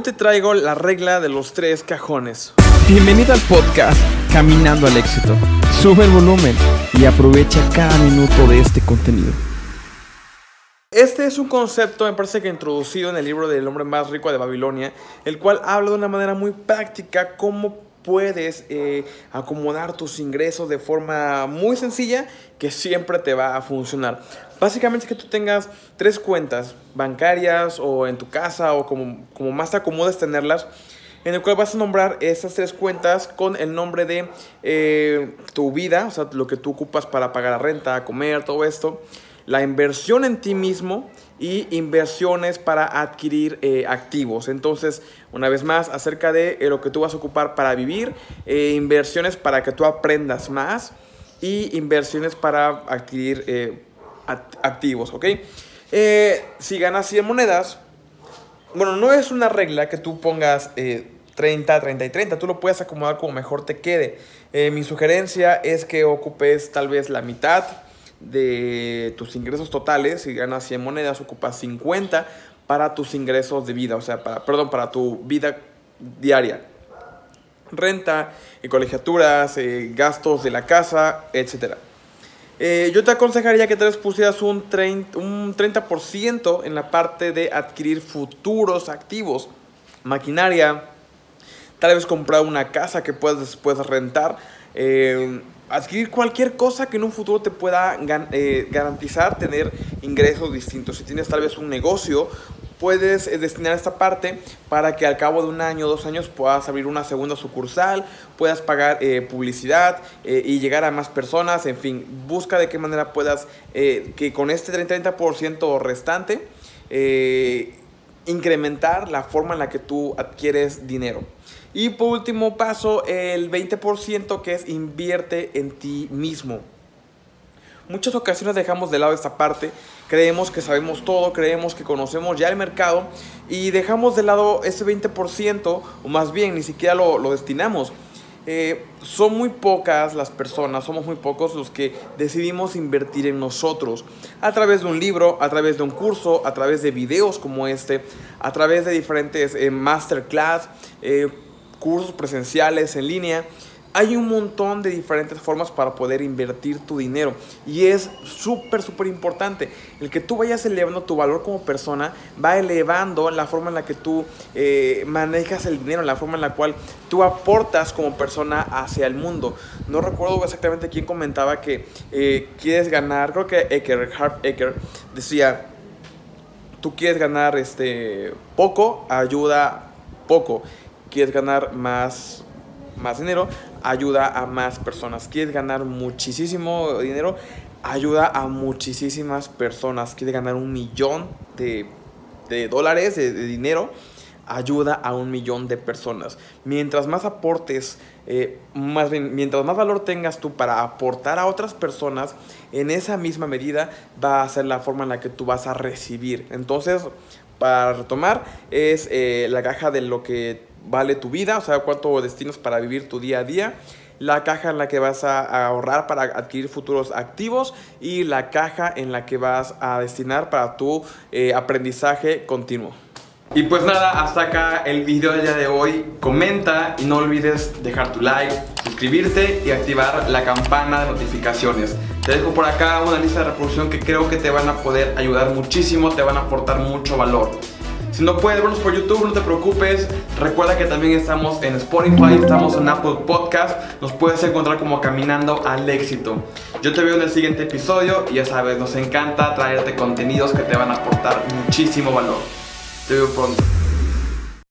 Hoy te traigo la regla de los tres cajones. Bienvenido al podcast Caminando al éxito. Sube el volumen y aprovecha cada minuto de este contenido. Este es un concepto, me parece que introducido en el libro del hombre más rico de Babilonia, el cual habla de una manera muy práctica cómo puedes eh, acomodar tus ingresos de forma muy sencilla que siempre te va a funcionar. Básicamente es que tú tengas tres cuentas bancarias o en tu casa o como, como más te acomodes tenerlas en el cual vas a nombrar esas tres cuentas con el nombre de eh, tu vida, o sea, lo que tú ocupas para pagar la renta, comer, todo esto la inversión en ti mismo y inversiones para adquirir eh, activos. Entonces, una vez más, acerca de eh, lo que tú vas a ocupar para vivir, eh, inversiones para que tú aprendas más y inversiones para adquirir activos, ¿ok? si ganas 100 monedas, bueno, no es una regla que tú pongas 30, 30 y 30, tú lo puedes acomodar como mejor te quede. mi sugerencia es que ocupes tal vez la mitad de tus ingresos totales, si ganas 100 monedas, ocupas 50 para tus ingresos de vida, o sea, para, perdón, para tu vida diaria. Renta, eh, colegiaturas, eh, gastos de la casa, etc. Eh, yo te aconsejaría que te vez pusieras un 30%, un 30 en la parte de adquirir futuros activos, maquinaria, tal vez comprar una casa que puedas después rentar adquirir cualquier cosa que en un futuro te pueda eh, garantizar tener ingresos distintos. Si tienes tal vez un negocio, puedes eh, destinar esta parte para que al cabo de un año o dos años puedas abrir una segunda sucursal, puedas pagar eh, publicidad y llegar a más personas, en fin, busca de qué manera puedas que con este 30% restante incrementar la forma en la que tú adquieres dinero. Y por último paso, el 20% que es invierte en ti mismo. Muchas ocasiones dejamos de lado esta parte, creemos que sabemos todo, creemos que conocemos ya el mercado y dejamos de lado ese 20% o más bien ni siquiera lo, destinamos. Eh, son muy pocas las personas, somos muy pocos los que decidimos invertir en nosotros a través de un libro, a través de un curso, a través de videos como este, a través de diferentes eh, masterclass. Eh, cursos presenciales, en línea. Hay un montón de diferentes formas para poder invertir tu dinero y es súper, súper importante. El que tú vayas elevando tu valor como persona va elevando la forma en la que tú eh, manejas el dinero, la forma en la cual tú aportas como persona hacia el mundo. No recuerdo exactamente quién comentaba que eh, quieres ganar, creo que Ecker, Harp Ecker, decía, tú quieres ganar este, poco, ayuda poco quieres ganar más, más dinero, ayuda a más personas. Quieres ganar muchísimo dinero, ayuda a muchísimas personas. Quieres ganar un millón de, dólares, de, dinero, ayuda a un millón de personas. Mientras más aportes, eh, más mientras más valor tengas tú para aportar a otras personas, en esa misma medida va a ser la forma en la que tú vas a recibir. Entonces, para retomar, es eh, la caja de lo que vale tu vida, o sea, cuánto destinos para vivir tu día a día, la caja en la que vas a ahorrar para adquirir futuros activos y la caja en la que vas a destinar para tu eh, aprendizaje continuo. Y pues nada, hasta acá el video del día de hoy. Comenta y no olvides dejar tu like, suscribirte y activar la campana de notificaciones. Te dejo por acá una lista de reproducción que creo que te van a poder ayudar muchísimo, te van a aportar mucho valor. Si no puedes vernos por YouTube, no te preocupes. Recuerda que también estamos en Spotify, estamos en Apple Podcast. Nos puedes encontrar como Caminando al Éxito. Yo te veo en el siguiente episodio y ya sabes, nos encanta traerte contenidos que te van a aportar muchísimo valor. Te veo pronto.